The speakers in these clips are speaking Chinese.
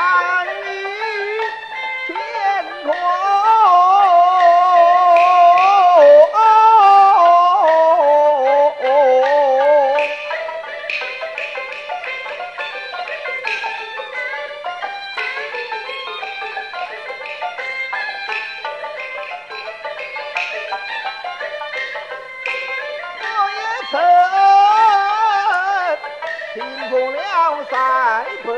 看你天空。我也曾听过了三百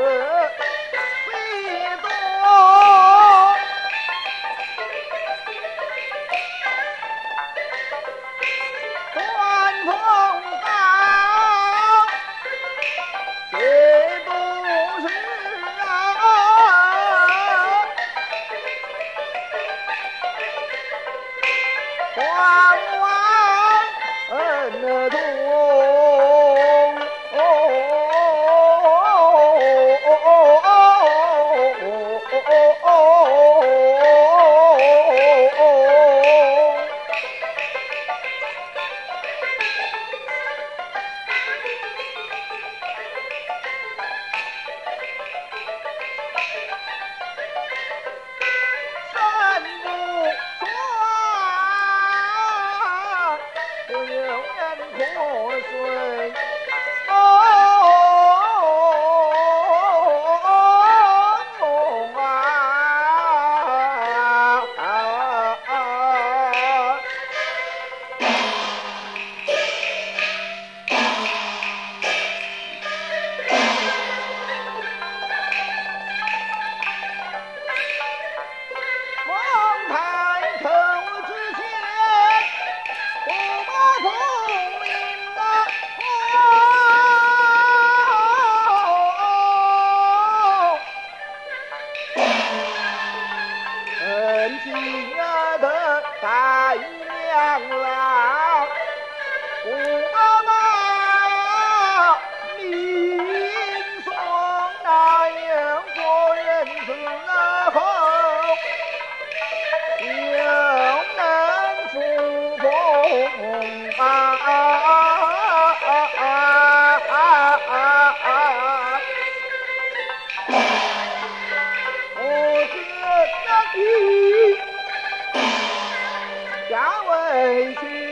亲爱的大娘啊我啊那样做人是否有啊啊啊啊啊啊我是哎